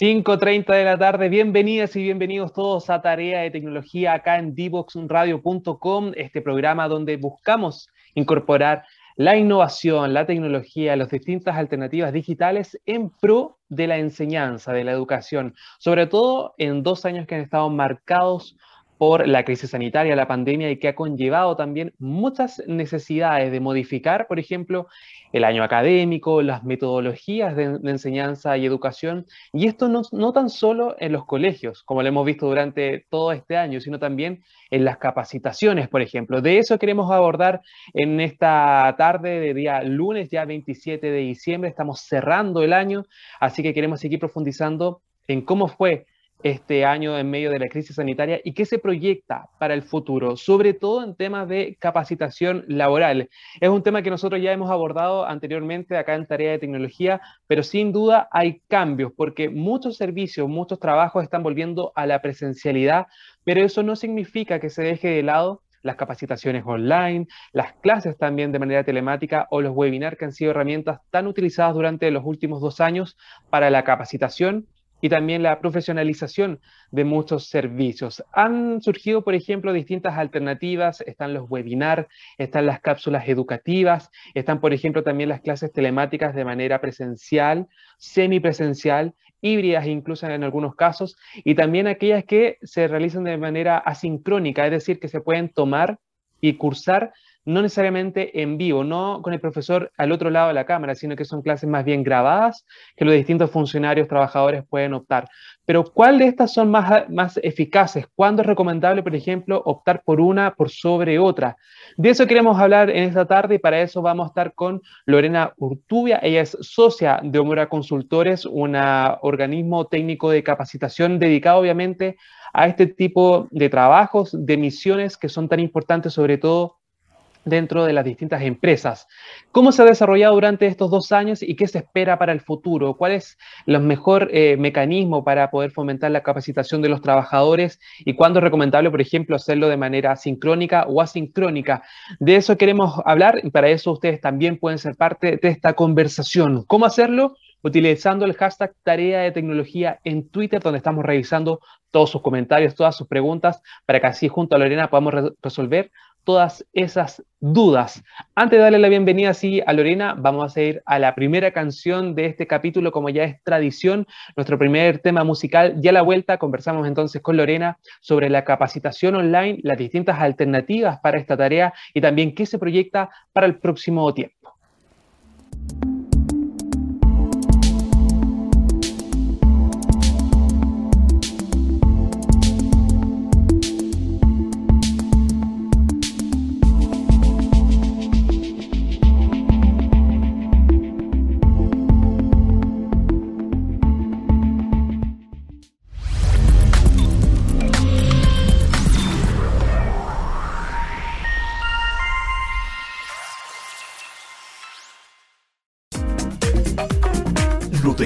5.30 de la tarde, bienvenidas y bienvenidos todos a Tarea de Tecnología acá en divoxradio.com, este programa donde buscamos incorporar la innovación, la tecnología, las distintas alternativas digitales en pro de la enseñanza, de la educación, sobre todo en dos años que han estado marcados por la crisis sanitaria, la pandemia y que ha conllevado también muchas necesidades de modificar, por ejemplo, el año académico, las metodologías de, enseñanza y educación. Y esto no, no, tan solo en los colegios, como lo hemos visto durante todo este año, sino también en las capacitaciones, por ejemplo. De eso queremos abordar en esta tarde de día lunes, ya 27 de diciembre. Estamos cerrando el año, así que queremos seguir profundizando en cómo fue este año en medio de la crisis sanitaria y qué se proyecta para el futuro, sobre todo en temas de capacitación laboral. Es un tema que nosotros ya hemos abordado anteriormente acá en Tarea de Tecnología, pero sin duda hay cambios porque muchos servicios, muchos trabajos están volviendo a la presencialidad, pero eso no significa que se deje de lado las capacitaciones online, las clases también de manera telemática o los webinars que han sido herramientas tan utilizadas durante los últimos dos años para la capacitación y también la profesionalización de muchos servicios. Han surgido, por ejemplo, distintas alternativas, están los webinars, están las cápsulas educativas, están, por ejemplo, también las clases telemáticas de manera presencial, semipresencial, híbridas incluso en algunos casos, y también aquellas que se realizan de manera asincrónica, es decir, que se pueden tomar y cursar no necesariamente en vivo, no con el profesor al otro lado de la cámara, sino que son clases más bien grabadas que los distintos funcionarios, trabajadores pueden optar. Pero ¿cuál de estas son más, más eficaces? ¿Cuándo es recomendable, por ejemplo, optar por una por sobre otra? De eso queremos hablar en esta tarde y para eso vamos a estar con Lorena Urtubia. Ella es socia de Homora Consultores, un organismo técnico de capacitación dedicado obviamente a este tipo de trabajos, de misiones que son tan importantes, sobre todo dentro de las distintas empresas. ¿Cómo se ha desarrollado durante estos dos años y qué se espera para el futuro? ¿Cuál es el mejor eh, mecanismo para poder fomentar la capacitación de los trabajadores y cuándo es recomendable, por ejemplo, hacerlo de manera sincrónica o asincrónica? De eso queremos hablar y para eso ustedes también pueden ser parte de esta conversación. ¿Cómo hacerlo? utilizando el hashtag Tarea de Tecnología en Twitter, donde estamos revisando todos sus comentarios, todas sus preguntas, para que así junto a Lorena podamos resolver todas esas dudas. Antes de darle la bienvenida así a Lorena, vamos a ir a la primera canción de este capítulo, como ya es tradición, nuestro primer tema musical. Ya a la vuelta conversamos entonces con Lorena sobre la capacitación online, las distintas alternativas para esta tarea y también qué se proyecta para el próximo tiempo.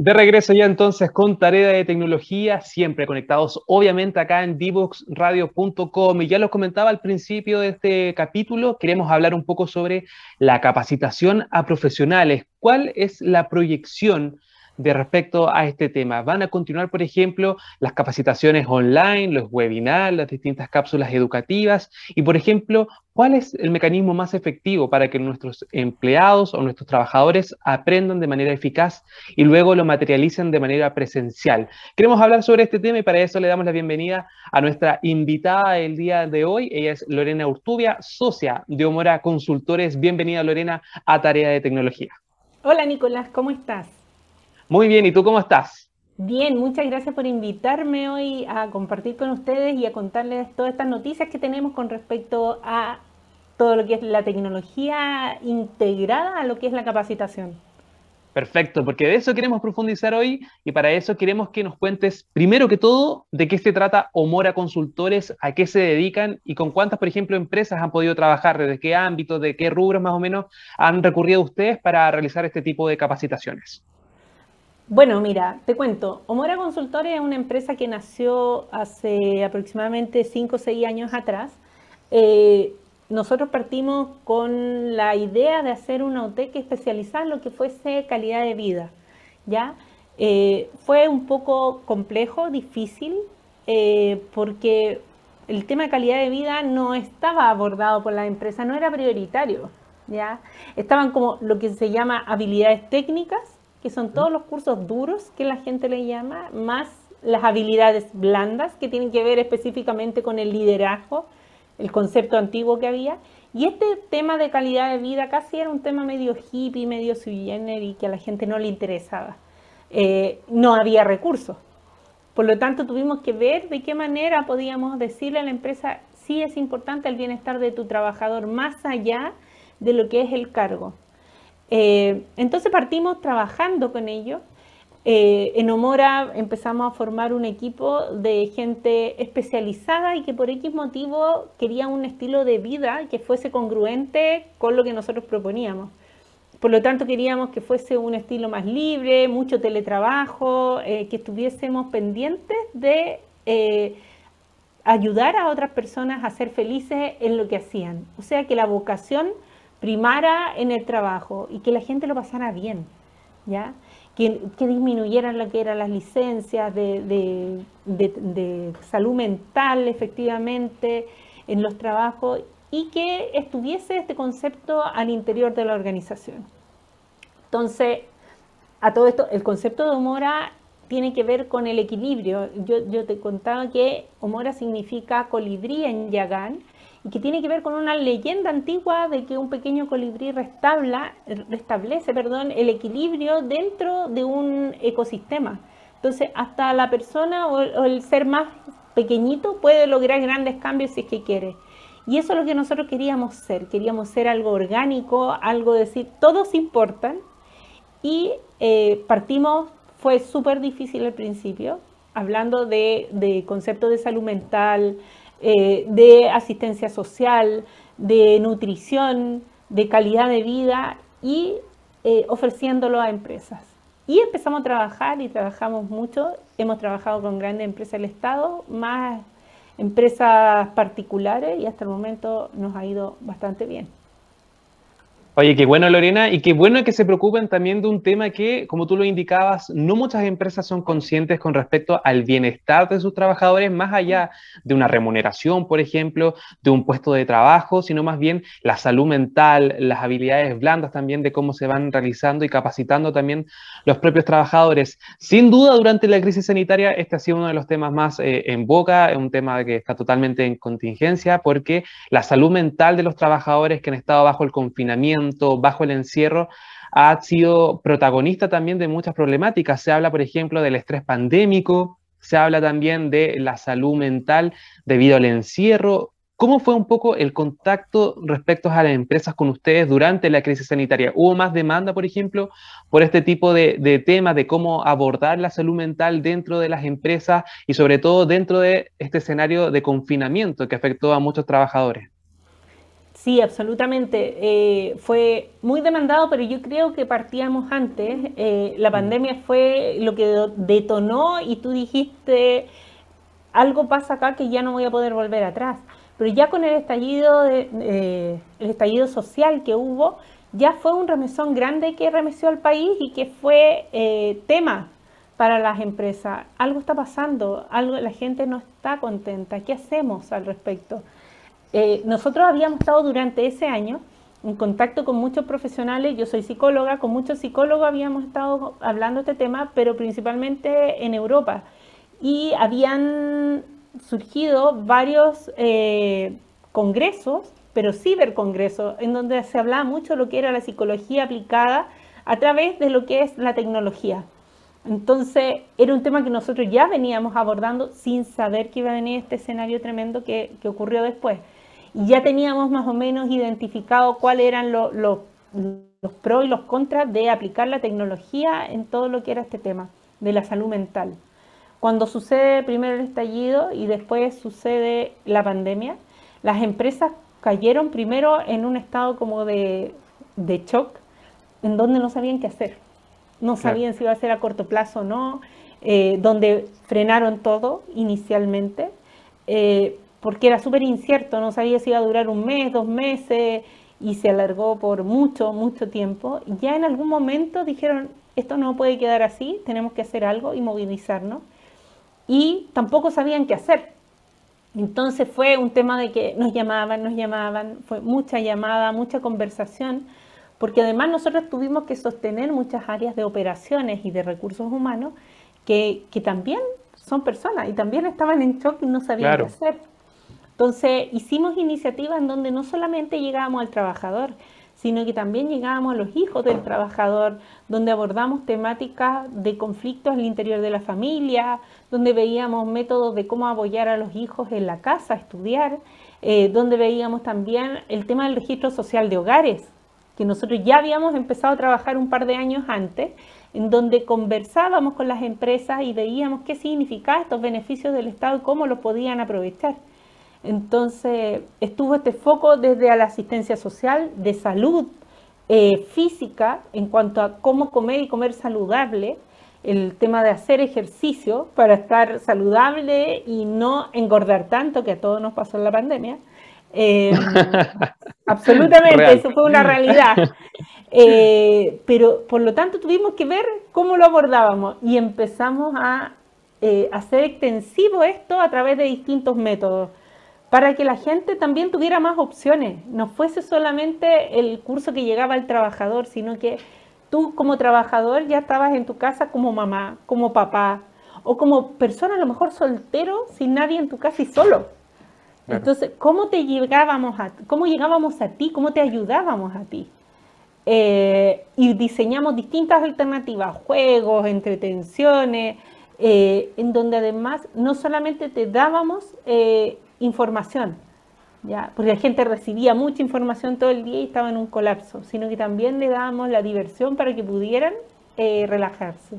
De regreso ya entonces con tarea de tecnología, siempre conectados obviamente acá en divoxradio.com. Y ya lo comentaba al principio de este capítulo, queremos hablar un poco sobre la capacitación a profesionales. ¿Cuál es la proyección de respecto a este tema. Van a continuar, por ejemplo, las capacitaciones online, los webinars, las distintas cápsulas educativas y, por ejemplo, ¿cuál es el mecanismo más efectivo para que nuestros empleados o nuestros trabajadores aprendan de manera eficaz y luego lo materialicen de manera presencial? Queremos hablar sobre este tema y para eso le damos la bienvenida a nuestra invitada del día de hoy. Ella es Lorena Urtubia, socia de Homora Consultores. Bienvenida, Lorena, a Tarea de Tecnología. Hola, Nicolás, ¿cómo estás? Muy bien, ¿y tú cómo estás? Bien, muchas gracias por invitarme hoy a compartir con ustedes y a contarles todas estas noticias que tenemos con respecto a todo lo que es la tecnología integrada a lo que es la capacitación. Perfecto, porque de eso queremos profundizar hoy y para eso queremos que nos cuentes, primero que todo, de qué se trata Omora Consultores, a qué se dedican y con cuántas, por ejemplo, empresas han podido trabajar, desde qué ámbitos, de qué rubros más o menos han recurrido ustedes para realizar este tipo de capacitaciones. Bueno, mira, te cuento. Omora Consultores es una empresa que nació hace aproximadamente 5 o 6 años atrás. Eh, nosotros partimos con la idea de hacer una OTEC especializada en lo que fuese calidad de vida. ¿ya? Eh, fue un poco complejo, difícil, eh, porque el tema de calidad de vida no estaba abordado por la empresa, no era prioritario. ¿ya? Estaban como lo que se llama habilidades técnicas que son todos los cursos duros que la gente le llama, más las habilidades blandas que tienen que ver específicamente con el liderazgo, el concepto antiguo que había. Y este tema de calidad de vida casi era un tema medio hippie, medio sui y que a la gente no le interesaba. Eh, no había recursos. Por lo tanto, tuvimos que ver de qué manera podíamos decirle a la empresa, sí es importante el bienestar de tu trabajador más allá de lo que es el cargo. Eh, entonces partimos trabajando con ellos. Eh, en Omora empezamos a formar un equipo de gente especializada y que por X motivo quería un estilo de vida que fuese congruente con lo que nosotros proponíamos. Por lo tanto, queríamos que fuese un estilo más libre, mucho teletrabajo, eh, que estuviésemos pendientes de ayudar a otras personas a ser felices en lo que hacían. O sea, que la vocación primara en el trabajo y que la gente lo pasara bien, ¿ya? Que, disminuyeran lo que eran las licencias de, salud mental efectivamente en los trabajos y que estuviese este concepto al interior de la organización. Entonces, a todo esto, el concepto de Omora tiene que ver con el equilibrio. Yo, yo te contaba que Omora significa colibrí en Yagán, y que tiene que ver con una leyenda antigua de que un pequeño colibrí restabla, restablece perdón, el equilibrio dentro de un ecosistema. Entonces, hasta la persona o el, ser más pequeñito puede lograr grandes cambios si es que quiere. Y eso es lo que nosotros queríamos ser. Queríamos ser algo orgánico, algo decir, todos importan. Y eh, partimos, fue súper difícil al principio, hablando de, de conceptos de salud mental, eh, de asistencia social, de nutrición, de calidad de vida y eh, ofreciéndolo a empresas. Y empezamos a trabajar y trabajamos mucho. Hemos trabajado con grandes empresas del Estado, más empresas particulares y hasta el momento nos ha ido bastante bien. Oye, qué bueno Lorena y qué bueno que se preocupen también de un tema que, como tú lo indicabas, no muchas empresas son conscientes con respecto al bienestar de sus trabajadores, más allá de una remuneración, por ejemplo, de un puesto de trabajo, sino más bien la salud mental, las habilidades blandas también de cómo se van realizando y capacitando también los propios trabajadores. Sin duda, durante la crisis sanitaria, este ha sido uno de los temas más eh, en boca, un tema que está totalmente en contingencia, porque la salud mental de los trabajadores que han estado bajo el confinamiento, bajo el encierro, ha sido protagonista también de muchas problemáticas. Se habla, por ejemplo, del estrés pandémico, se habla también de la salud mental debido al encierro. ¿Cómo fue un poco el contacto respecto a las empresas con ustedes durante la crisis sanitaria? ¿Hubo más demanda, por ejemplo, por este tipo de, de temas de cómo abordar la salud mental dentro de las empresas y sobre todo dentro de este escenario de confinamiento que afectó a muchos trabajadores? Sí, absolutamente. Eh, fue muy demandado, pero yo creo que partíamos antes. Eh, la mm. pandemia fue lo que detonó y tú dijiste, algo pasa acá que ya no voy a poder volver atrás. Pero ya con el estallido, de, el estallido social que hubo, ya fue un remesón grande que remeció al país y que fue eh, tema para las empresas. Algo está pasando, algo, la gente no está contenta. ¿Qué hacemos al respecto? Eh, nosotros habíamos estado durante ese año en contacto con muchos profesionales, yo soy psicóloga, con muchos psicólogos habíamos estado hablando este tema, pero principalmente en Europa. Y habían surgido varios eh, congresos, pero cibercongresos, en donde se hablaba mucho lo que era la psicología aplicada a través de lo que es la tecnología. Entonces, era un tema que nosotros ya veníamos abordando sin saber que iba a venir este escenario tremendo que ocurrió después ya teníamos más o menos identificado cuáles eran los pros y los contras de aplicar la tecnología en todo lo que era este tema de la salud mental. Cuando sucede primero el estallido y después sucede la pandemia, las empresas cayeron primero en un estado como de, de shock, en donde no sabían qué hacer. no sabían si iba a ser a corto plazo o no, eh, donde frenaron todo inicialmente, eh, porque era súper incierto, no sabía si iba a durar un mes, dos meses, y se alargó por mucho, mucho tiempo. Ya en algún momento dijeron, esto no puede quedar así, tenemos que hacer algo y movilizarnos. Y tampoco sabían qué hacer. Entonces fue un tema de que nos llamaban, nos llamaban, fue mucha llamada, mucha conversación, porque además nosotros tuvimos que sostener muchas áreas de operaciones y de recursos humanos que, también son personas y también estaban en shock y no sabían qué hacer. Entonces hicimos iniciativas en donde no solamente llegábamos al trabajador, sino que también llegábamos a los hijos del trabajador, donde abordamos temáticas de conflictos al interior de la familia, donde veíamos métodos de cómo apoyar a los hijos en la casa, estudiar, eh, donde veíamos también el tema del registro social de hogares, que nosotros ya habíamos empezado a trabajar un par de años antes, en donde conversábamos con las empresas y veíamos qué significaban estos beneficios del Estado y cómo los podían aprovechar. Entonces estuvo este foco desde la asistencia social, de salud eh, física, en cuanto a cómo comer y comer saludable, el tema de hacer ejercicio para estar saludable y no engordar tanto, que a todos nos pasó en la pandemia. Eh, absolutamente, eso fue una realidad. Eh, pero por lo tanto tuvimos que ver cómo lo abordábamos y empezamos a hacer extensivo esto a través de distintos métodos para que la gente también tuviera más opciones, no fuese solamente el curso que llegaba al trabajador, sino que tú como trabajador ya estabas en tu casa como mamá, como papá, o como persona a lo mejor soltero, sin nadie en tu casa y solo. Entonces, ¿cómo te llegábamos a, cómo llegábamos a ti? ¿Cómo te ayudábamos a ti? Eh, y diseñamos distintas alternativas, juegos, entretenciones, eh, en donde además no solamente te dábamos eh, información, ¿ya? porque la gente recibía mucha información todo el día y estaba en un colapso, sino que también le dábamos la diversión para que pudieran eh, relajarse.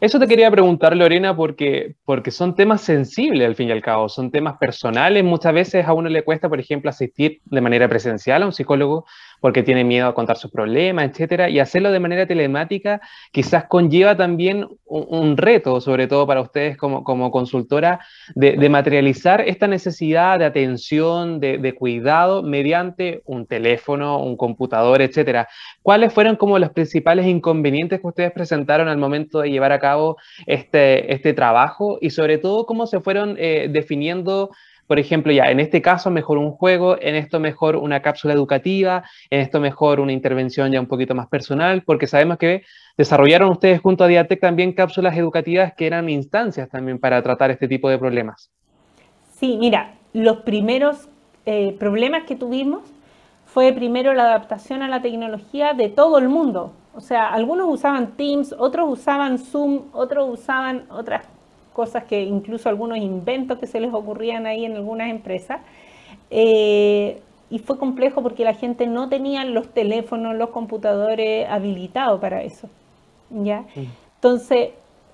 Eso te quería preguntar, Lorena, porque, porque son temas sensibles al fin y al cabo, son temas personales. Muchas veces a uno le cuesta, por ejemplo, asistir de manera presencial a un psicólogo porque tiene miedo a contar sus problemas, etcétera, y hacerlo de manera telemática quizás conlleva también un, reto, sobre todo para ustedes como, como consultora, de, materializar esta necesidad de atención, de, cuidado mediante un teléfono, un computador, etcétera. ¿Cuáles fueron como los principales inconvenientes que ustedes presentaron al momento de llevar a cabo este, este trabajo y sobre todo cómo se fueron eh, definiendo por ejemplo, ya en este caso mejor un juego, en esto mejor una cápsula educativa, en esto mejor una intervención ya un poquito más personal, porque sabemos que desarrollaron ustedes junto a Diatec también cápsulas educativas que eran instancias también para tratar este tipo de problemas. Sí, mira, los primeros eh, problemas que tuvimos fue primero la adaptación a la tecnología de todo el mundo. O sea, algunos usaban Teams, otros usaban Zoom, otros usaban otras cosas que incluso algunos inventos que se les ocurrían ahí en algunas empresas. Eh, y fue complejo porque la gente no tenía los teléfonos, los computadores habilitados para eso. ¿ya? Mm. Entonces,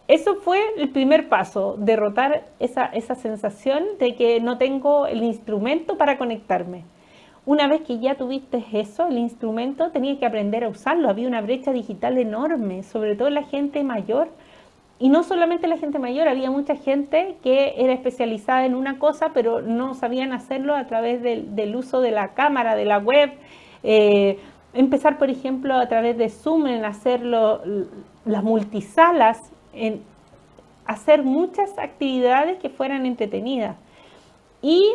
eso fue el primer paso, derrotar esa, esa sensación de que no tengo el instrumento para conectarme. Una vez que ya tuviste eso, el instrumento, tenías que aprender a usarlo. Había una brecha digital enorme, sobre todo la gente mayor y no solamente la gente mayor, había mucha gente que era especializada en una cosa, pero no sabían hacerlo a través del, uso de la cámara, de la web. Eh, empezar, por ejemplo, a través de Zoom en hacerlo, las multisalas, hacer muchas actividades que fueran entretenidas. Y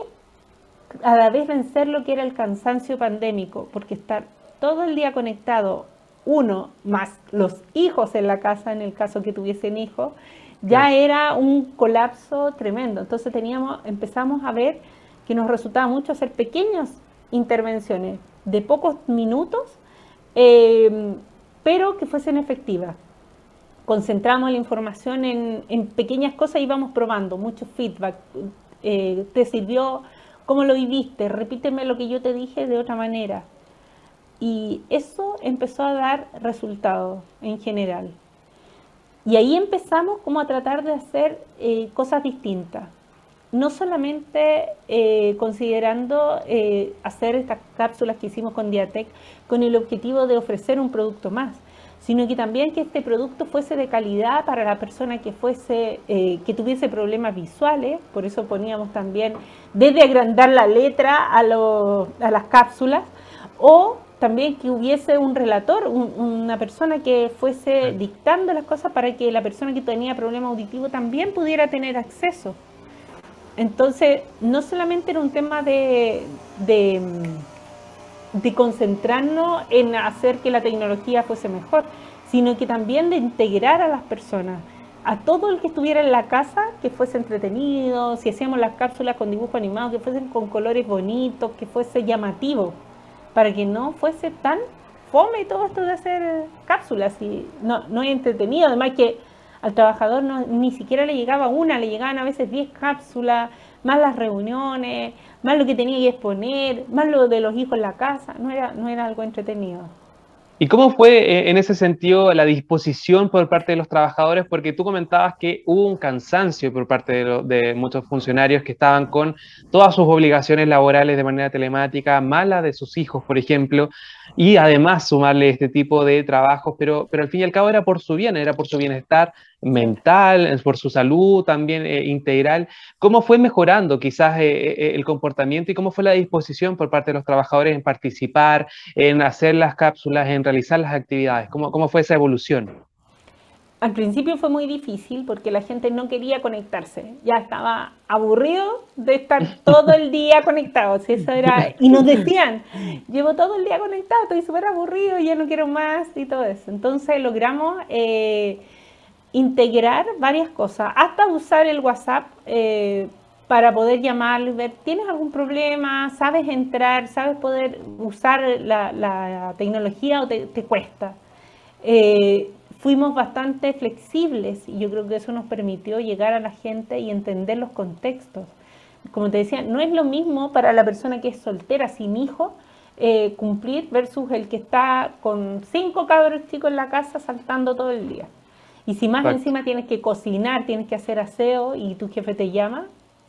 a la vez vencer lo que era el cansancio pandémico, porque estar todo el día conectado uno más los hijos en la casa, en el caso que tuviesen hijos, ya era un colapso tremendo. Entonces teníamos, empezamos a ver que nos resultaba mucho hacer pequeñas intervenciones de pocos minutos, em, pero que fuesen efectivas. Concentramos la información en, pequeñas cosas y íbamos probando, mucho feedback. Eh, ¿Te sirvió? ¿Cómo lo viviste? Repíteme lo que yo te dije de otra manera. Y eso empezó a dar resultados en general. Y ahí empezamos como a tratar de hacer eh, cosas distintas. No solamente eh, considerando eh, hacer estas cápsulas que hicimos con Diatec con el objetivo de ofrecer un producto más, sino que también que este producto fuese de calidad para la persona que fuese, que tuviese problemas visuales, por eso poníamos también desde agrandar la letra a, a las cápsulas, o también que hubiese un relator, una persona que fuese dictando las cosas para que la persona que tenía problema auditivo también pudiera tener acceso. Entonces, no solamente era un tema de, de, de concentrarnos en hacer que la tecnología fuese mejor, sino que también de integrar a las personas, a todo el que estuviera en la casa, que fuese entretenido, si hacíamos las cápsulas con dibujo animado, que fuesen con colores bonitos, que fuese llamativo para que no fuese tan fome todo esto de hacer cápsulas y no, no es entretenido, además que al trabajador no, ni siquiera le llegaba una, le llegaban a veces 10 cápsulas, más las reuniones, más lo que tenía que exponer, más lo de los hijos en la casa, no era, no era algo entretenido. ¿Y cómo fue eh, en ese sentido la disposición por parte de los trabajadores? Porque tú comentabas que hubo un cansancio por parte de, muchos funcionarios que estaban con todas sus obligaciones laborales de manera telemática, mala de sus hijos, por ejemplo, y además sumarle este tipo de trabajos, pero, pero al fin y al cabo era por su bien, era por su bienestar mental, por su salud también eh, integral. ¿Cómo fue mejorando quizás eh, el comportamiento y cómo fue la disposición por parte de los trabajadores en participar, en hacer las cápsulas, en realizar las actividades? ¿Cómo, cómo fue esa evolución? Al principio fue muy difícil porque la gente no quería conectarse, ya estaba aburrido de estar todo el día conectado, eso era, y nos decían, llevo todo el día conectado, estoy súper aburrido, ya no quiero más y todo eso. Entonces logramos eh, integrar varias cosas, hasta usar el WhatsApp eh, para poder llamar y ver, ¿tienes algún problema? ¿Sabes entrar? ¿Sabes poder usar la, tecnología o te, cuesta? Eh, fuimos bastante flexibles y yo creo que eso nos permitió llegar a la gente y entender los contextos. Como te decía, no es lo mismo para la persona que es soltera sin hijo eh, cumplir versus el que está con cinco cabros chicos en la casa saltando todo el día. Y si más encima tienes que cocinar, tienes que hacer aseo y tu jefe te llama,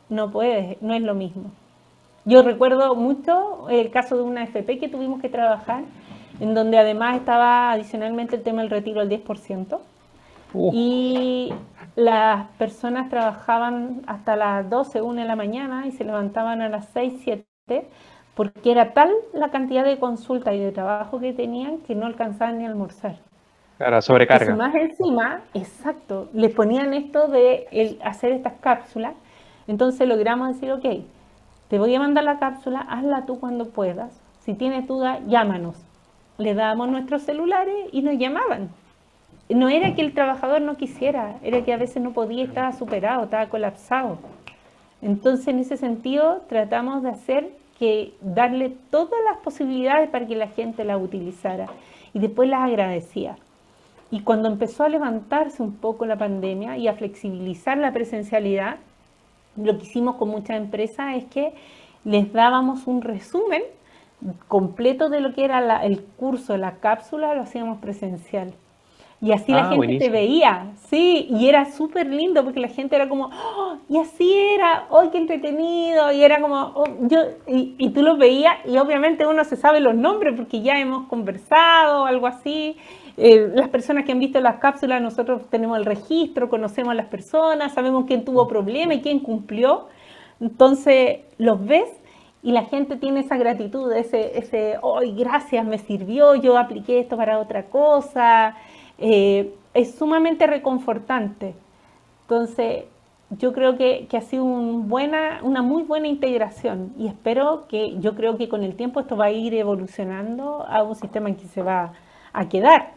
no puedes, no es lo mismo. Yo recuerdo mucho el caso de una FP que tuvimos que trabajar, en donde además estaba adicionalmente el tema del retiro al 10%. Y las personas trabajaban hasta las 12, 1 de la mañana y se levantaban a las 6, 7, porque era tal la cantidad de consulta y de trabajo que tenían que no alcanzaban ni a almorzar. Más encima, exacto, les ponían esto de el hacer estas cápsulas. Entonces logramos decir, ok, te voy a mandar la cápsula, hazla tú cuando puedas. Si tienes duda, llámanos. Le dábamos nuestros celulares y nos llamaban. No era que el trabajador no quisiera, era que a veces no podía, estaba superado, estaba colapsado. Entonces, en ese sentido, tratamos de hacer que darle todas las posibilidades para que la gente la utilizara y después las agradecía. Y cuando empezó a levantarse un poco la pandemia y a flexibilizar la presencialidad, lo que hicimos con muchas empresas es que les dábamos un resumen completo de lo que era el curso, la cápsula, lo hacíamos presencial. Y así la ah, gente te veía, sí, y era súper lindo porque la gente era como, oh, y así era, ¡ay, qué entretenido! Y era como, oh, yo, y, y, tú los veías, y obviamente uno se sabe los nombres porque ya hemos conversado o algo así, eh, las personas que han visto las cápsulas, nosotros tenemos el registro, conocemos a las personas, sabemos quién tuvo problema y quién cumplió. Entonces los ves y la gente tiene esa gratitud, ese, ese, ¡ay, gracias, me sirvió! Yo apliqué esto para otra cosa. Eh, es sumamente reconfortante. Entonces, yo creo que, que ha sido un buena, una muy buena integración y espero que, yo creo que con el tiempo esto va a ir evolucionando a un sistema en que se va a quedar.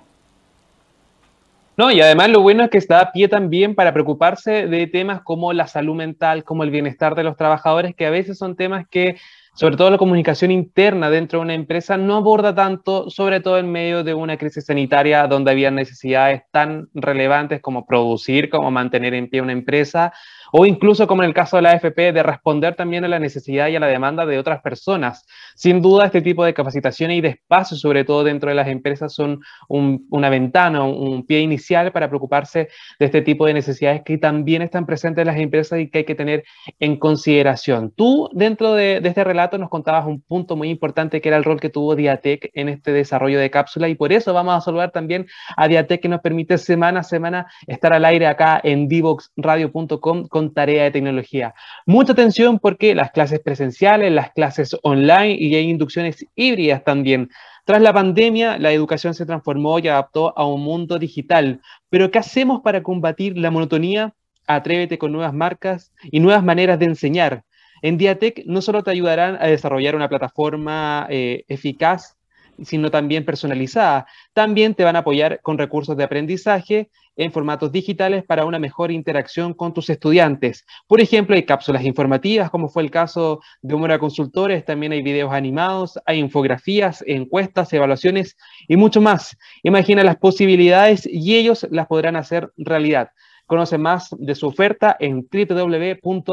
No, y además lo bueno es que está a pie también para preocuparse de temas como la salud mental, como el bienestar de los trabajadores, que a veces son temas que, sobre todo la comunicación interna dentro de una empresa, no aborda tanto, sobre todo en medio de una crisis sanitaria donde había necesidades tan relevantes como producir, como mantener en pie una empresa, o incluso como en el caso de la AFP, de responder también a la necesidad y a la demanda de otras personas. Sin duda, este tipo de capacitaciones y de espacios, sobre todo dentro de las empresas, son una ventana, un, pie inicial para preocuparse de este tipo de necesidades que también están presentes en las empresas y que hay que tener en consideración. Tú, dentro de, este relato, relato nos contabas un punto muy importante que era el rol que tuvo Diatec en este desarrollo de cápsula y por eso vamos a saludar también a Diatec que nos permite semana a semana estar al aire acá en divoxradio.com con tarea de tecnología. Mucha atención porque las clases presenciales, las clases online y hay inducciones híbridas también. Tras la pandemia, la educación se transformó y adaptó a un mundo digital. Pero ¿qué hacemos para combatir la monotonía? Atrévete con nuevas marcas y nuevas maneras de enseñar. En Diatec no solo te ayudarán a desarrollar una plataforma eh, eficaz, sino también personalizada. También te van a apoyar con recursos de aprendizaje en formatos digitales para una mejor interacción con tus estudiantes. Por ejemplo, hay cápsulas informativas, como fue el caso de Humora Consultores, también hay videos animados, hay infografías, encuestas, evaluaciones y mucho más. Imagina las posibilidades y ellos las podrán hacer realidad. Conoce más de su oferta en www.diatec.cl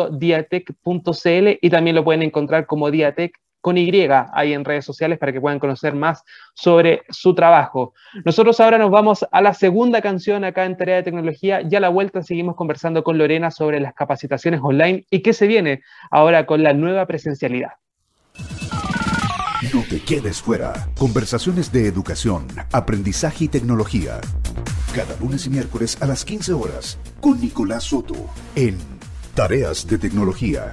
y también lo pueden encontrar como Diatec con Y ahí en redes sociales para que puedan conocer más sobre su trabajo. Nosotros ahora nos vamos a la segunda canción acá en Tarea de Tecnología y a la vuelta seguimos conversando con Lorena sobre las capacitaciones online y qué se viene ahora con la nueva presencialidad. No te quedes fuera. Conversaciones de educación, aprendizaje y tecnología. Cada lunes y miércoles a las 15 horas con Nicolás Soto en Tareas de Tecnología.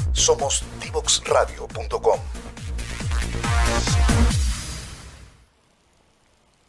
Somos divoxradio.com.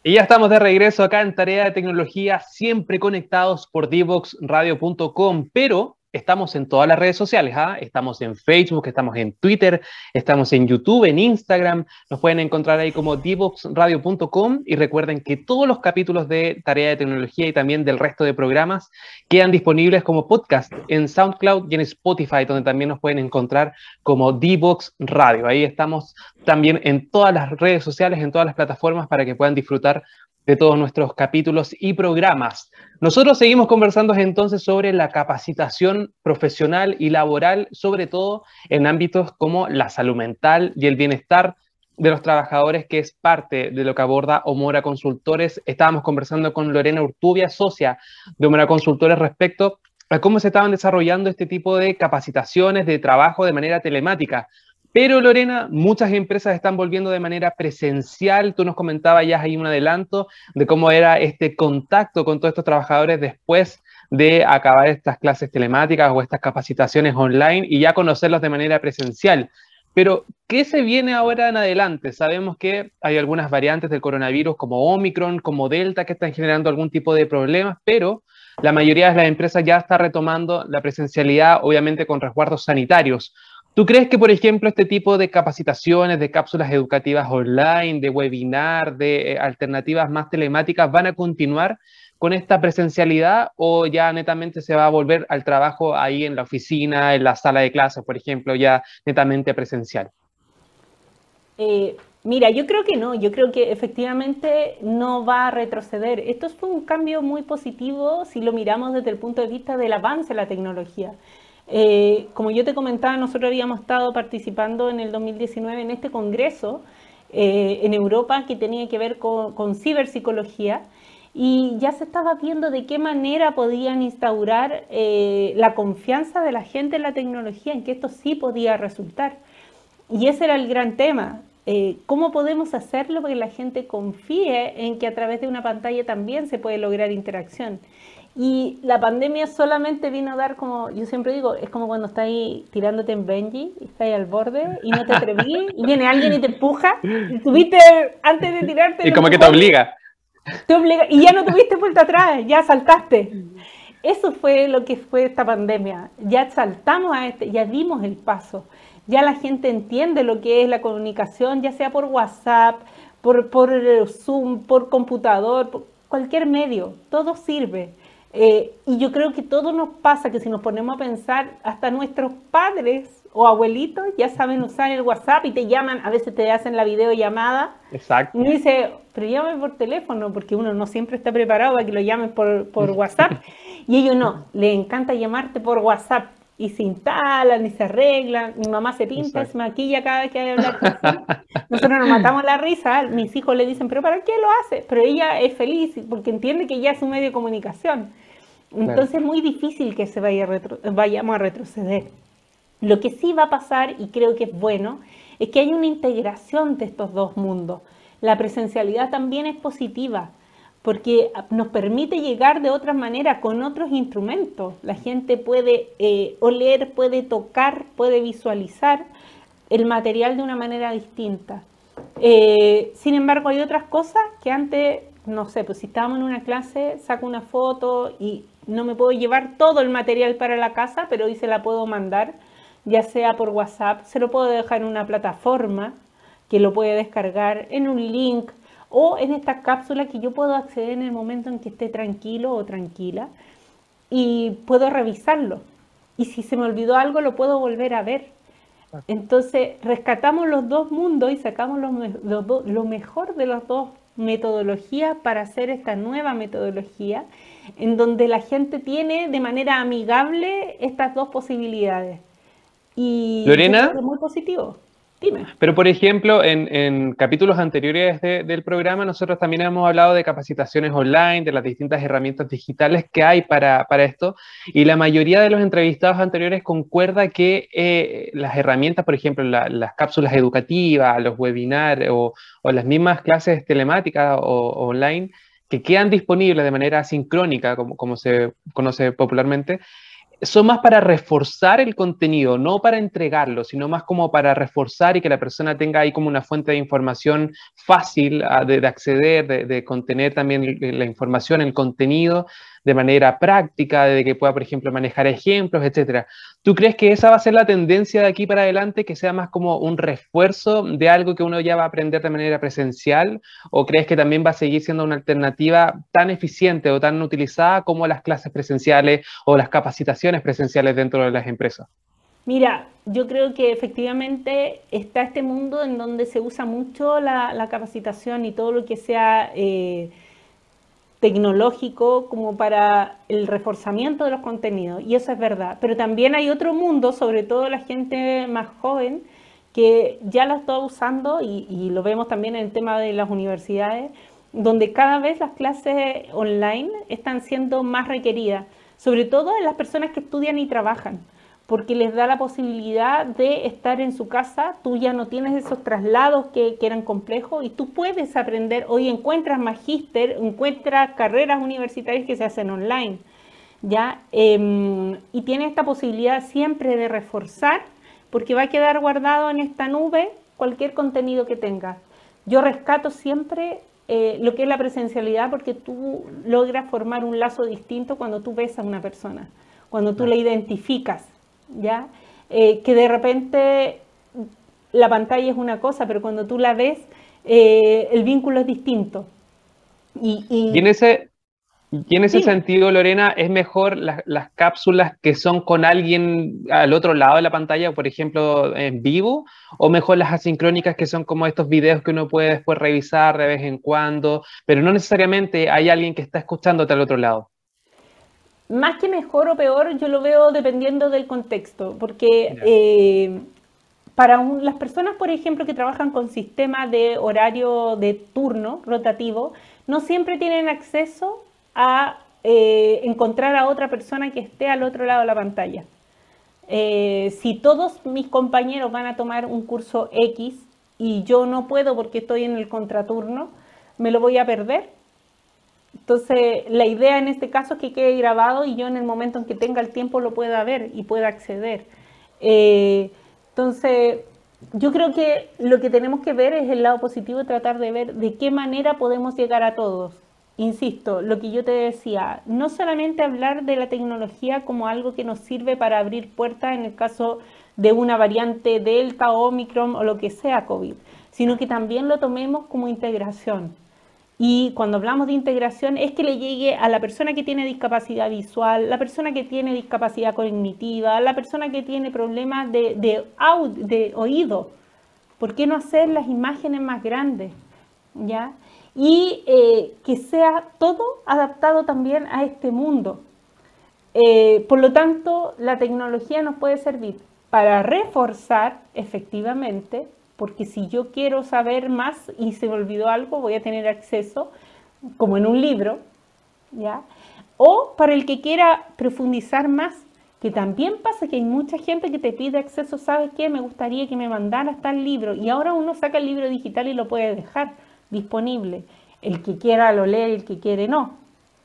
Y ya estamos de regreso acá en Tarea de Tecnología, siempre conectados por divoxradio.com, pero Estamos en todas las redes sociales, ¿ah? estamos en Facebook, estamos en Twitter, estamos en YouTube, en Instagram, nos pueden encontrar ahí como divoxradio.com y recuerden que todos los capítulos de Tarea de Tecnología y también del resto de programas quedan disponibles como podcast en SoundCloud y en Spotify, donde también nos pueden encontrar como Divox Radio. Ahí estamos también en todas las redes sociales, en todas las plataformas para que puedan disfrutar de todos nuestros capítulos y programas. Nosotros seguimos conversando entonces sobre la capacitación profesional y laboral, sobre todo en ámbitos como la salud mental y el bienestar de los trabajadores, que es parte de lo que aborda Omora Consultores. Estábamos conversando con Lorena Urtubia, socia de Omora Consultores, respecto a cómo se estaban desarrollando este tipo de capacitaciones de trabajo de manera telemática. Pero Lorena, muchas empresas están volviendo de manera presencial. Tú nos comentabas ya ahí un adelanto de cómo era este contacto con todos estos trabajadores después de acabar estas clases telemáticas o estas capacitaciones online y ya conocerlos de manera presencial. Pero, ¿qué se viene ahora en adelante? Sabemos que hay algunas variantes del coronavirus como Omicron, como Delta, que están generando algún tipo de problemas, pero la mayoría de las empresas ya está retomando la presencialidad, obviamente con resguardos sanitarios. ¿Tú crees que, por ejemplo, este tipo de capacitaciones, de cápsulas educativas online, de webinar, de eh, alternativas más telemáticas van a continuar con esta presencialidad o ya netamente se va a volver al trabajo ahí en la oficina, en la sala de clases, por ejemplo, ya netamente presencial? Eh, mira, yo creo que no, yo creo que efectivamente no va a retroceder. Esto fue un cambio muy positivo si lo miramos desde el punto de vista del avance de la tecnología. Eh, como yo te comentaba, nosotros habíamos estado participando en el 2019 en este congreso eh, en Europa que tenía que ver con, ciberpsicología y ya se estaba viendo de qué manera podían instaurar eh, la confianza de la gente en la tecnología, en que esto sí podía resultar. Y ese era el gran tema. ¿Cómo podemos hacerlo para que la gente confíe en que a través de una pantalla también se puede lograr interacción? Y la pandemia solamente vino a dar como, yo siempre digo, es como cuando estás ahí tirándote en Benji, y estás ahí al borde y no te atreví, y viene alguien y te empuja, y tuviste antes de tirarte. Y como que te obliga. Te obliga, y ya no tuviste vuelta atrás, ya saltaste. Eso fue lo que fue esta pandemia. Ya saltamos a este, ya dimos el paso. Ya la gente entiende lo que es la comunicación, ya sea por WhatsApp, por, por Zoom, por computador, por cualquier medio, todo sirve. Eh, y yo creo que todo nos pasa que si nos ponemos a pensar, hasta nuestros padres o abuelitos ya saben usar el WhatsApp y te llaman, a veces te hacen la videollamada. Exacto. Y uno dice, pero llame por teléfono, porque uno no siempre está preparado para que lo llamen por, por WhatsApp. y ellos no, les encanta llamarte por WhatsApp y se instalan y se arreglan. Mi mamá se pinta, se maquilla cada vez que hay hablar Nosotros nos matamos la risa. Mis hijos le dicen, ¿pero para qué lo hace? Pero ella es feliz porque entiende que ya es un medio de comunicación. Entonces es muy difícil que se vaya vayamos a retroceder. Lo que sí va a pasar, y creo que es bueno, es que hay una integración de estos dos mundos. La presencialidad también es positiva porque nos permite llegar de otra manera con otros instrumentos. La gente puede eh, oler, puede tocar, puede visualizar el material de una manera distinta. Eh, sin embargo, hay otras cosas que antes, no sé, pues si estábamos en una clase, saco una foto y no me puedo llevar todo el material para la casa, pero hoy se la puedo mandar, ya sea por WhatsApp, se lo puedo dejar en una plataforma que lo puede descargar en un link o en esta cápsula que yo puedo acceder en el momento en que esté tranquilo o tranquila y puedo revisarlo. Y si se me olvidó algo, lo puedo volver a ver. Entonces, rescatamos los dos mundos y sacamos lo, mejor de las dos metodologías para hacer esta nueva metodología, en donde la gente tiene de manera amigable estas dos posibilidades. Y Lorena, es muy positivo. Pero, por ejemplo, en, capítulos anteriores del programa, nosotros también hemos hablado de capacitaciones online, de las distintas herramientas digitales que hay para, esto, y la mayoría de los entrevistados anteriores concuerda que eh, las herramientas, por ejemplo, las cápsulas educativas, los webinars o, las mismas clases telemáticas o, online, que quedan disponibles de manera sincrónica, como, como se conoce popularmente, son más para reforzar el contenido, no para entregarlo, sino más como para reforzar y que la persona tenga ahí como una fuente de información fácil ah, de, acceder, de, de, contener también la información, el contenido de manera práctica, de que pueda, por ejemplo, manejar ejemplos, etcétera. ¿Tú crees que esa va a ser la tendencia de aquí para adelante, que sea más como un refuerzo de algo que uno ya va a aprender de manera presencial? ¿O crees que también va a seguir siendo una alternativa tan eficiente o tan utilizada como las clases presenciales o las capacitaciones presenciales dentro de las empresas? Mira, yo creo que efectivamente está este mundo en donde se usa mucho la, capacitación y todo lo que sea eh, tecnológico como para el reforzamiento de los contenidos, y eso es verdad. Pero también hay otro mundo, sobre todo la gente más joven, que ya lo está usando, y, lo vemos también en el tema de las universidades, donde cada vez las clases online están siendo más requeridas, sobre todo en las personas que estudian y trabajan porque les da la posibilidad de estar en su casa, tú ya no tienes esos traslados que, eran complejos y tú puedes aprender, hoy encuentras magíster, encuentras carreras universitarias que se hacen online, ¿ya? Em, y tienes esta posibilidad siempre de reforzar, porque va a quedar guardado en esta nube cualquier contenido que tengas. Yo rescato siempre eh, lo que es la presencialidad porque tú logras formar un lazo distinto cuando tú ves a una persona, cuando tú la identificas ¿ya? Eh, que de repente la pantalla es una cosa, pero cuando tú la ves, eh, el vínculo es distinto. Y, en ese, y en ese sentido, Lorena, ¿es mejor las cápsulas que son con alguien al otro lado de la pantalla, por ejemplo, en vivo? ¿O mejor las asincrónicas que son como estos videos que uno puede después revisar de vez en cuando, pero no necesariamente hay alguien que está escuchándote al otro lado? Más que mejor o peor, yo lo veo dependiendo del contexto, porque eh, para las personas, por ejemplo, que trabajan con sistemas de horario de turno rotativo, no siempre tienen acceso a eh, encontrar a otra persona que esté al otro lado de la pantalla. Eh, si todos mis compañeros van a tomar un curso X y yo no puedo porque estoy en el contraturno, me lo voy a perder entonces, la idea en este caso es que quede grabado y yo en el momento en que tenga el tiempo lo pueda ver y pueda acceder. Eh, entonces, yo creo que lo que tenemos que ver es el lado positivo y tratar de ver de qué manera podemos llegar a todos. Insisto, lo que yo te decía, no solamente hablar de la tecnología como algo que nos sirve para abrir puertas en el caso de una variante Delta, Omicron o lo que sea COVID, sino que también lo tomemos como integración Y cuando hablamos de integración es que le llegue a la persona que tiene discapacidad visual, la persona que tiene discapacidad cognitiva, la persona que tiene problemas de, de, oído. ¿Por qué no hacer las imágenes más grandes? ¿Ya? Y eh, que sea todo adaptado también a este mundo. Eh, por lo tanto, la tecnología nos puede servir para reforzar efectivamente porque si yo quiero saber más y se me olvidó algo, voy a tener acceso, como en un libro, ¿ya? O para el que quiera profundizar más, que también pasa que hay mucha gente que te pide acceso, ¿sabes qué? Me gustaría que me mandara tal libro y ahora uno saca el libro digital y lo puede dejar disponible. El que quiera lo lee, el que quiere no.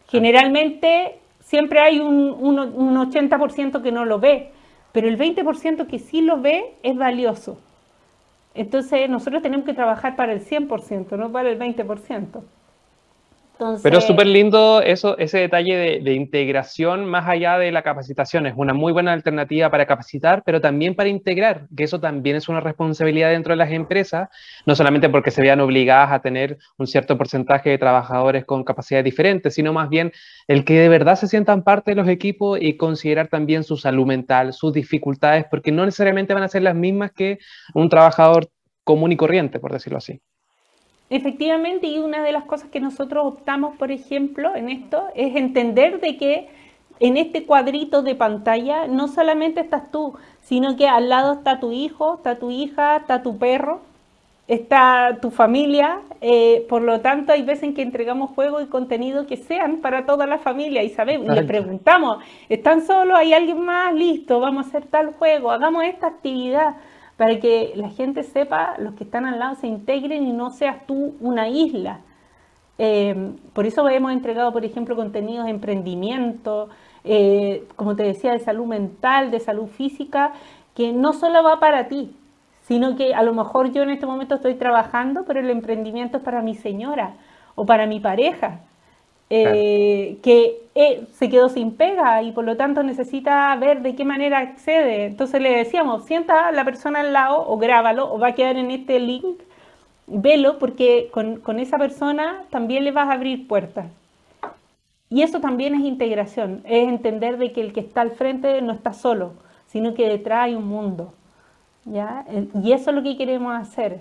Generalmente siempre hay un, un, un 80% que no lo ve, pero el 20% que sí lo ve es valioso. Entonces nosotros tenemos que trabajar para el 100%, no para el 20%. Pero es súper lindo eso, ese detalle de, integración más allá de la capacitación. Es una muy buena alternativa para capacitar, pero también para integrar, que eso también es una responsabilidad dentro de las empresas, no solamente porque se vean obligadas a tener un cierto porcentaje de trabajadores con capacidades diferentes, sino más bien el que de verdad se sientan parte de los equipos y considerar también su salud mental, sus dificultades, porque no necesariamente van a ser las mismas que un trabajador común y corriente, por decirlo así. Efectivamente, y una de las cosas que nosotros optamos, por ejemplo, en esto, es entender de que en este cuadrito de pantalla no solamente estás tú, sino que al lado está tu hijo, está tu hija, está tu perro, está tu familia. Eh, por lo tanto, hay veces en que entregamos juegos y contenido que sean para toda la familia y sabemos, y le preguntamos, ¿están solos? ¿Hay alguien más? Listo, vamos a hacer tal juego, hagamos esta actividad para que la gente sepa, los que están al lado se integren y no seas tú una isla. Eh, por eso hemos entregado, por ejemplo, contenidos de emprendimiento, eh, como te decía, de salud mental, de salud física, que no solo va para ti, sino que a lo mejor yo en este momento estoy trabajando, pero el emprendimiento es para mi señora o para mi pareja. Eh, que eh, se quedó sin pega y por lo tanto necesita ver de qué manera accede. Entonces le decíamos, sienta a la persona al lado o grábalo o va a quedar en este link, velo porque con, con esa persona también le vas a abrir puertas. Y eso también es integración, es entender de que el que está al frente no está solo, sino que detrás hay un mundo. ¿ya? Y eso es lo que queremos hacer.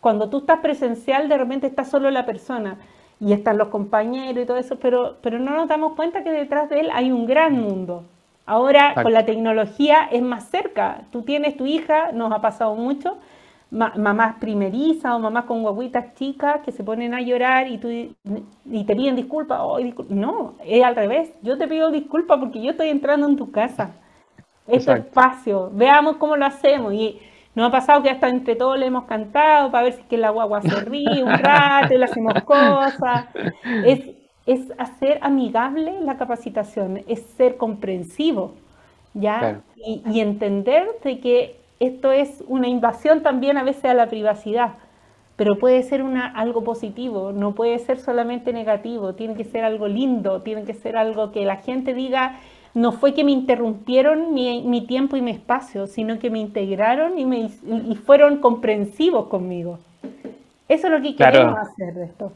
Cuando tú estás presencial, de repente está solo la persona y están los compañeros y todo eso, pero, pero no nos damos cuenta que detrás de él hay un gran mundo. Ahora con la tecnología es más cerca. Tú tienes tu hija, nos ha pasado mucho, mamás primerizas o mamás con guaguitas chicas que se ponen a llorar y, tú, y te piden disculpas. no, es al revés. Yo te pido disculpas porque yo estoy entrando en tu casa. Este espacio, veamos cómo lo hacemos. Y nos ha pasado que hasta entre todos le hemos cantado para ver si que la guagua se ríe un rato, le hacemos cosas. Es, es hacer amigable la capacitación, es ser comprensivo, ¿ya? Y, y, entender de que esto es una invasión también a veces a la privacidad, pero puede ser una, algo positivo, no puede ser solamente negativo, tiene que ser algo lindo, tiene que ser algo que la gente diga, no fue que me interrumpieron mi, tiempo y mi espacio, sino que me integraron y, me, y fueron comprensivos conmigo. Eso es lo que queremos hacer de esto.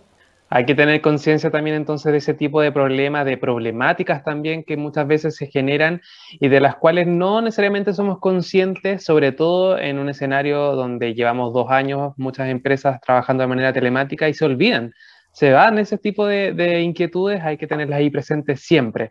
Hay que tener conciencia también entonces de ese tipo de problemas, de problemáticas también que muchas veces se generan y de las cuales no necesariamente somos conscientes, sobre todo en un escenario donde llevamos dos años muchas empresas trabajando de manera telemática y se olvidan. Se van ese tipo de, de inquietudes, hay que tenerlas ahí presentes siempre.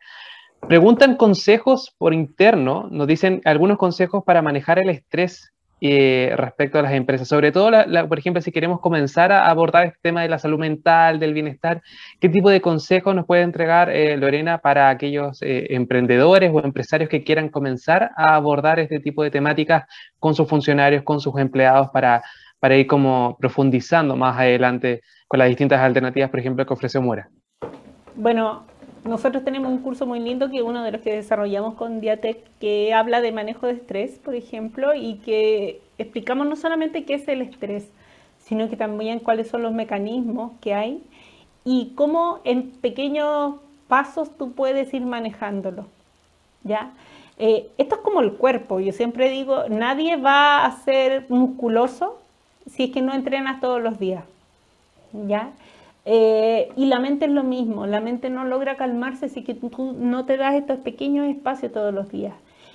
Preguntan consejos por interno, nos dicen algunos consejos para manejar el estrés eh, respecto a las empresas. Sobre todo, por ejemplo, si queremos comenzar a abordar este tema de la salud mental, del bienestar, ¿qué tipo de consejos nos puede entregar eh, Lorena para aquellos eh, emprendedores o empresarios que quieran comenzar a abordar este tipo de temáticas con sus funcionarios, con sus empleados, para, para ir como profundizando más adelante con las distintas alternativas, por ejemplo, que ofrece Mura? Bueno, nosotros tenemos un curso muy lindo que uno de los que desarrollamos con Diatec que habla de manejo de estrés, por ejemplo, y que explicamos no solamente qué es el estrés, sino que también cuáles son los mecanismos que hay y cómo en pequeños pasos tú puedes ir manejándolo. ¿ya? Eh, esto es como el cuerpo, yo siempre digo, nadie va a ser musculoso si es que no entrenas todos los días. ¿ya? Eh, y la mente es lo mismo, la mente no logra calmarse si que tú no te das estos pequeños espacios todos los días.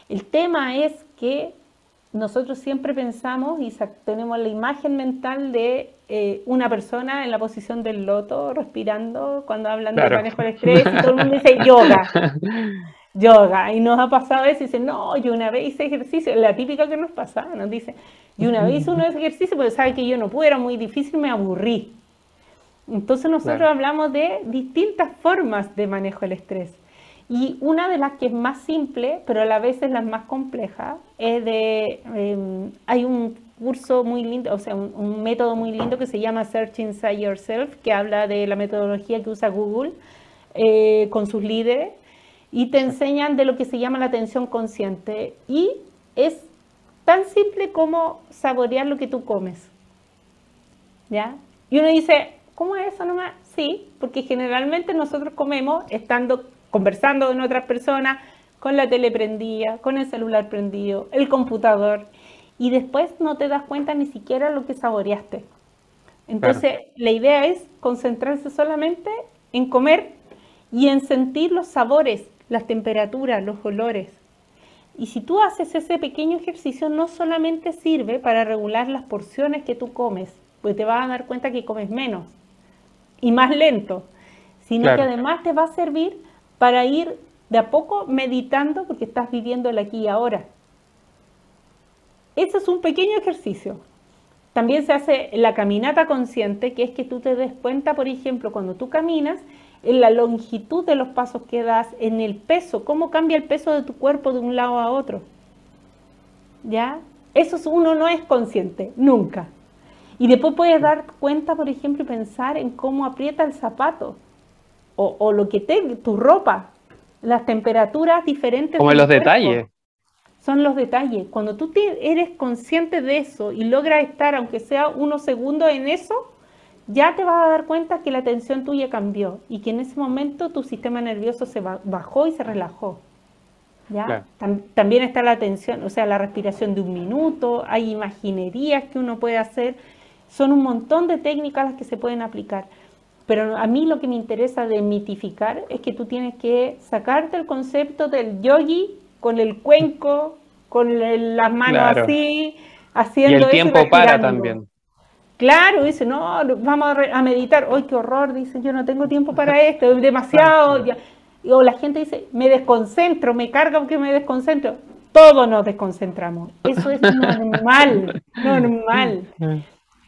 El tema es que nosotros siempre pensamos y tenemos la imagen mental de eh, una persona en la posición del loto, respirando, cuando hablan de manejo del estrés, y todo el mundo dice yoga. yoga. Y nos ha pasado eso y dice, no, yo una vez hice ejercicio, la típica que nos pasa, nos dice, yo una vez hice un ejercicio porque sabe que yo no pude, era muy difícil, me aburrí. Entonces nosotros hablamos de distintas formas de manejo del estrés. Y una de las que es más simple, pero a la vez es la más compleja, es de, em, hay un curso muy lindo, o sea, un, método muy lindo que se llama Search Inside Yourself, que habla de la metodología que usa Google eh, con sus líderes, y te enseñan de lo que se llama la atención consciente. Y es tan simple como saborear lo que tú comes. ¿Ya? Y uno dice, ¿cómo es eso nomás? Sí, porque generalmente nosotros comemos estando conversando con otras personas, con la tele prendida, con el celular prendido, el computador, y después no te das cuenta ni siquiera lo que saboreaste. Entonces, la idea es concentrarse solamente en comer y en sentir los sabores, las temperaturas, los olores. Y si tú haces ese pequeño ejercicio, no solamente sirve para regular las porciones que tú comes, pues te vas a dar cuenta que comes menos y más lento, sino que además te va a servir para ir de a poco meditando porque estás viviendo el aquí y ahora. Ese es un pequeño ejercicio. También se hace la caminata consciente, que es que tú te des cuenta, por ejemplo, cuando tú caminas, en la longitud de los pasos que das, en el peso, cómo cambia el peso de tu cuerpo de un lado a otro. ¿Ya? Eso uno no es consciente, nunca. Y después puedes dar cuenta, por ejemplo, y pensar en cómo aprieta el zapato o, lo que te, tu ropa, las temperaturas diferentes. Como los detalles. Son los detalles. Cuando tú eres consciente de eso y logras estar, aunque sea unos segundos en eso, ya te vas a dar cuenta que la tensión tuya cambió y que en ese momento tu sistema nervioso se bajó y se relajó. ¿ya? también está la tensión, o sea, la respiración de un minuto, hay imaginerías que uno puede hacer, son un montón de técnicas las que se pueden aplicar. Pero a mí lo que me interesa de mitificar es que tú tienes que sacarte el concepto del yogi con el cuenco, con las manos así, haciendo y el tiempo para también. Claro, dice, no, vamos a, meditar. ¡Ay, qué horror! Dice, yo no tengo tiempo para esto, es demasiado. O la gente dice, me desconcentro, me carga porque me desconcentro. Todos nos desconcentramos. Eso es normal, normal.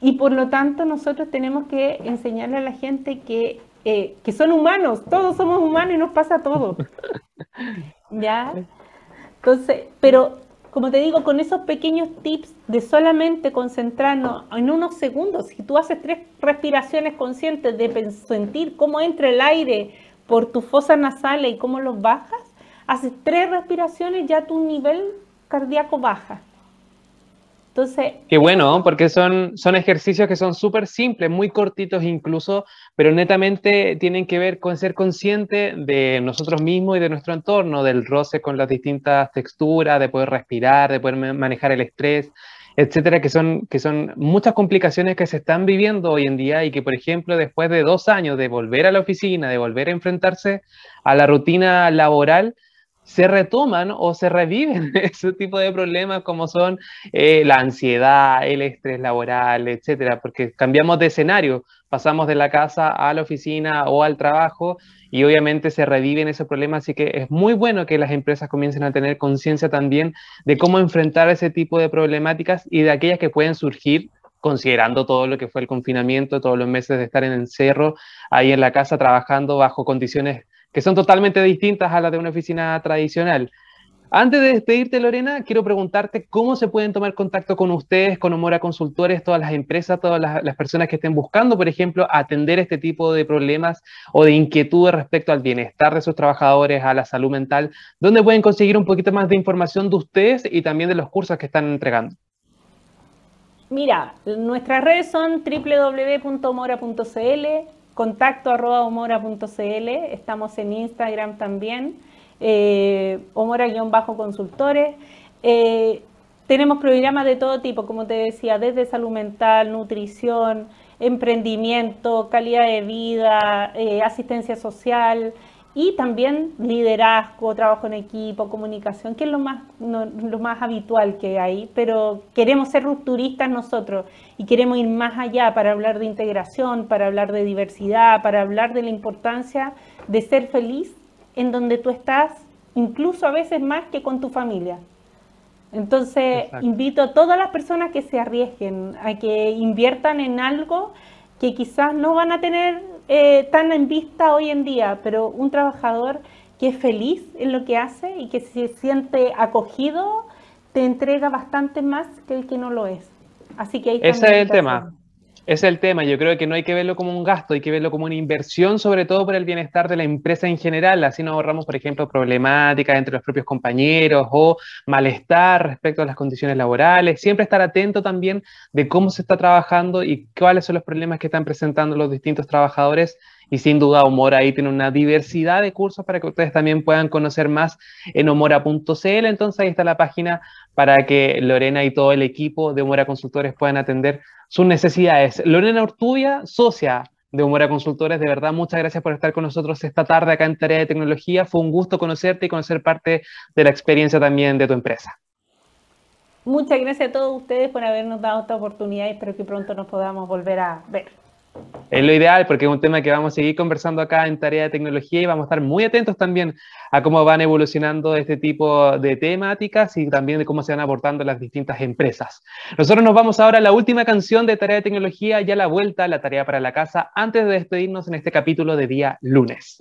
Y por lo tanto nosotros tenemos que enseñarle a la gente que, eh, que son humanos, todos somos humanos y nos pasa todo. ¿Ya? Entonces, pero como te digo, con esos pequeños tips de solamente concentrarnos en unos segundos, si tú haces tres respiraciones conscientes de sentir cómo entra el aire por tus fosas nasales y cómo los bajas, haces tres respiraciones, ya tu nivel cardíaco baja. Entonces, Qué bueno, porque son, son ejercicios que son súper simples, muy cortitos incluso, pero netamente tienen que ver con ser consciente de nosotros mismos y de nuestro entorno, del roce con las distintas texturas, de poder respirar, de poder manejar el estrés, etcétera, que son, que son muchas complicaciones que se están viviendo hoy en día y que, por ejemplo, después de dos años de volver a la oficina, de volver a enfrentarse a la rutina laboral, se retoman o se reviven ese tipo de problemas como son eh, la ansiedad, el estrés laboral, etcétera, porque cambiamos de escenario, pasamos de la casa a la oficina o al trabajo y obviamente se reviven esos problemas, así que es muy bueno que las empresas comiencen a tener conciencia también de cómo enfrentar ese tipo de problemáticas y de aquellas que pueden surgir considerando todo lo que fue el confinamiento, todos los meses de estar en el cerro, ahí en la casa trabajando bajo condiciones que son totalmente distintas a las de una oficina tradicional. Antes de despedirte, Lorena, quiero preguntarte cómo se pueden tomar contacto con ustedes, con Omora Consultores, todas las empresas, todas las, personas que estén buscando, por ejemplo, atender este tipo de problemas o de inquietudes respecto al bienestar de sus trabajadores, a la salud mental, ¿dónde pueden conseguir un poquito más de información de ustedes y también de los cursos que están entregando. Mira, nuestras redes son www.omora.cl, contacto arroba omora.cl, estamos en Instagram también, eh, omora-consultores. Eh, tenemos programas de todo tipo, como te decía, desde salud mental, nutrición, emprendimiento, calidad de vida, eh, asistencia social y también liderazgo, trabajo en equipo, comunicación, que es lo más, lo más habitual que hay, pero queremos ser rupturistas nosotros y queremos ir más allá para hablar de integración, para hablar de diversidad, para hablar de la importancia de ser feliz en donde tú estás, incluso a veces más que con tu familia. Entonces, invito a todas las personas que se arriesguen, a que inviertan en algo que quizás no van a tener eh, tan en vista hoy en día, pero un trabajador que es feliz en lo que hace y que se siente acogido, te entrega bastante más que el que no lo es. Así que ahí Ese es el tema. Es el tema. Yo creo que no hay que verlo como un gasto, hay que verlo como una inversión, sobre todo por el bienestar de la empresa en general. Así nos ahorramos, por ejemplo, problemáticas entre los propios compañeros o malestar respecto a las condiciones laborales. Siempre estar atento también de cómo se está trabajando y cuáles son los problemas que están presentando los distintos trabajadores y sin duda Humor ahí tiene una diversidad de cursos para que ustedes también puedan conocer más en humora.cl. Entonces ahí está la página para que Lorena y todo el equipo de Humora Consultores puedan atender sus necesidades. Lorena Ortubia, socia de Humora Consultores, de verdad, muchas gracias por estar con nosotros esta tarde acá en Tarea de Tecnología. Fue un gusto conocerte y conocer parte de la experiencia también de tu empresa. Muchas gracias a todos ustedes por habernos dado esta oportunidad y espero que pronto nos podamos volver a ver. Es lo ideal porque es un tema que vamos a seguir conversando acá en Tarea de Tecnología y vamos a estar muy atentos también a cómo van evolucionando este tipo de temáticas y también de cómo se van abordando las distintas empresas. Nosotros nos vamos ahora a la última canción de Tarea de Tecnología, ya la vuelta, la tarea para la casa, antes de despedirnos en este capítulo de día lunes.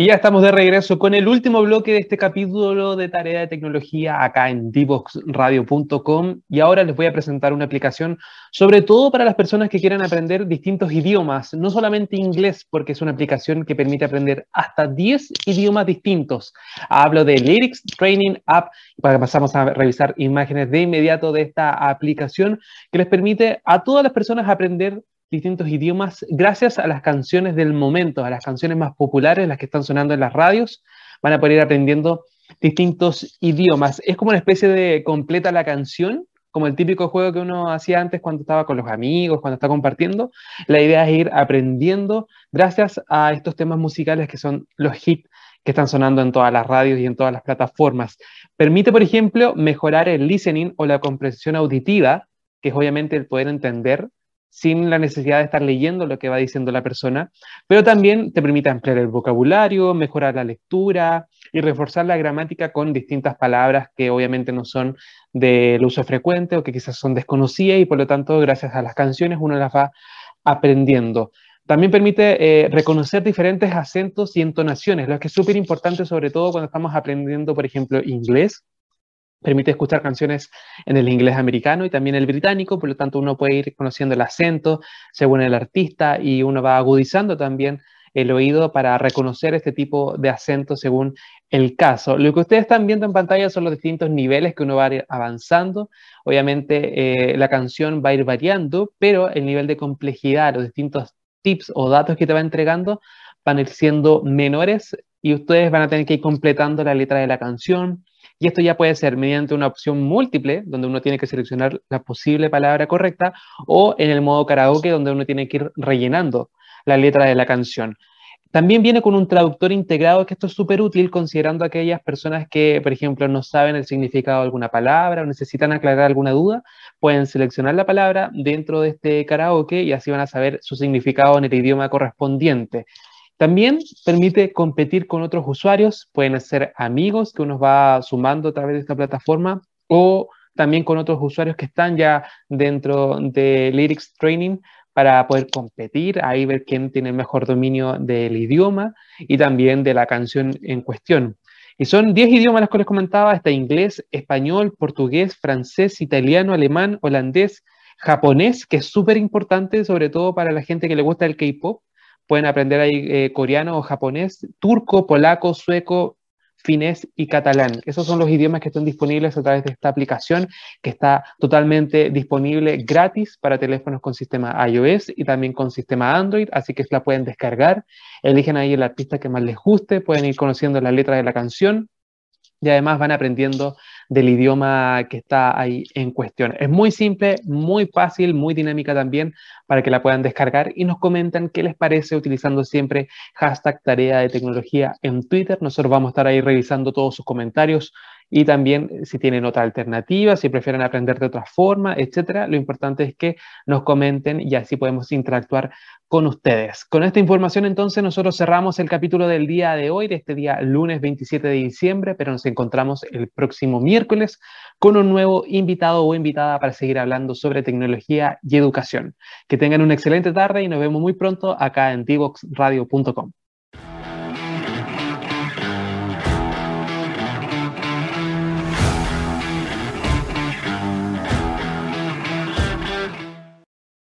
Y ya estamos de regreso con el último bloque de este capítulo de tarea de tecnología acá en divoxradio.com y ahora les voy a presentar una aplicación sobre todo para las personas que quieran aprender distintos idiomas, no solamente inglés, porque es una aplicación que permite aprender hasta 10 idiomas distintos. Hablo de Lyrics Training App, para pasamos a revisar imágenes de inmediato de esta aplicación que les permite a todas las personas aprender distintos idiomas gracias a las canciones del momento, a las canciones más populares, las que están sonando en las radios. Van a poder ir aprendiendo distintos idiomas. Es como una especie de completa la canción, como el típico juego que uno hacía antes cuando estaba con los amigos, cuando está compartiendo. La idea es ir aprendiendo gracias a estos temas musicales que son los hits que están sonando en todas las radios y en todas las plataformas. Permite, por ejemplo, mejorar el listening o la comprensión auditiva, que es obviamente el poder entender sin la necesidad de estar leyendo lo que va diciendo la persona, pero también te permite ampliar el vocabulario, mejorar la lectura y reforzar la gramática con distintas palabras que obviamente no son del uso frecuente o que quizás son desconocidas y por lo tanto gracias a las canciones uno las va aprendiendo. También permite eh, reconocer diferentes acentos y entonaciones, lo que es súper importante sobre todo cuando estamos aprendiendo, por ejemplo, inglés permite escuchar canciones en el inglés americano y también el británico, por lo tanto uno puede ir conociendo el acento según el artista y uno va agudizando también el oído para reconocer este tipo de acento según el caso. Lo que ustedes están viendo en pantalla son los distintos niveles que uno va avanzando. Obviamente eh, la canción va a ir variando, pero el nivel de complejidad, los distintos tips o datos que te va entregando van a ir siendo menores y ustedes van a tener que ir completando la letra de la canción, y esto ya puede ser mediante una opción múltiple, donde uno tiene que seleccionar la posible palabra correcta, o en el modo karaoke, donde uno tiene que ir rellenando la letra de la canción. También viene con un traductor integrado, que esto es súper útil considerando aquellas personas que, por ejemplo, no saben el significado de alguna palabra o necesitan aclarar alguna duda, pueden seleccionar la palabra dentro de este karaoke y así van a saber su significado en el idioma correspondiente. También permite competir con otros usuarios, pueden ser amigos que uno va sumando a través de esta plataforma o también con otros usuarios que están ya dentro de Lyrics Training para poder competir, ahí ver quién tiene el mejor dominio del idioma y también de la canción en cuestión. Y son 10 idiomas los que les comentaba, está inglés, español, portugués, francés, italiano, alemán, holandés, japonés, que es súper importante, sobre todo para la gente que le gusta el K-pop. Pueden aprender ahí eh, coreano o japonés, turco, polaco, sueco, finés y catalán. Esos son los idiomas que están disponibles a través de esta aplicación que está totalmente disponible gratis para teléfonos con sistema iOS y también con sistema Android, así que la pueden descargar, eligen ahí el artista que más les guste, pueden ir conociendo la letra de la canción y además van aprendiendo del idioma que está ahí en cuestión. Es muy simple, muy fácil, muy dinámica también para que la puedan descargar y nos comentan qué les parece utilizando siempre hashtag tarea de tecnología en Twitter. Nosotros vamos a estar ahí revisando todos sus comentarios y también eh, si tienen otra alternativa, si prefieren aprender de otra forma, etcétera. Lo importante es que nos comenten y así podemos interactuar con ustedes. Con esta información entonces nosotros cerramos el capítulo del día de hoy, de este día lunes 27 de diciembre, pero nos encontramos el próximo miércoles con un nuevo invitado o invitada para seguir hablando sobre tecnología y educación. Que tengan una excelente tarde y nos vemos muy pronto acá en divoxradio.com.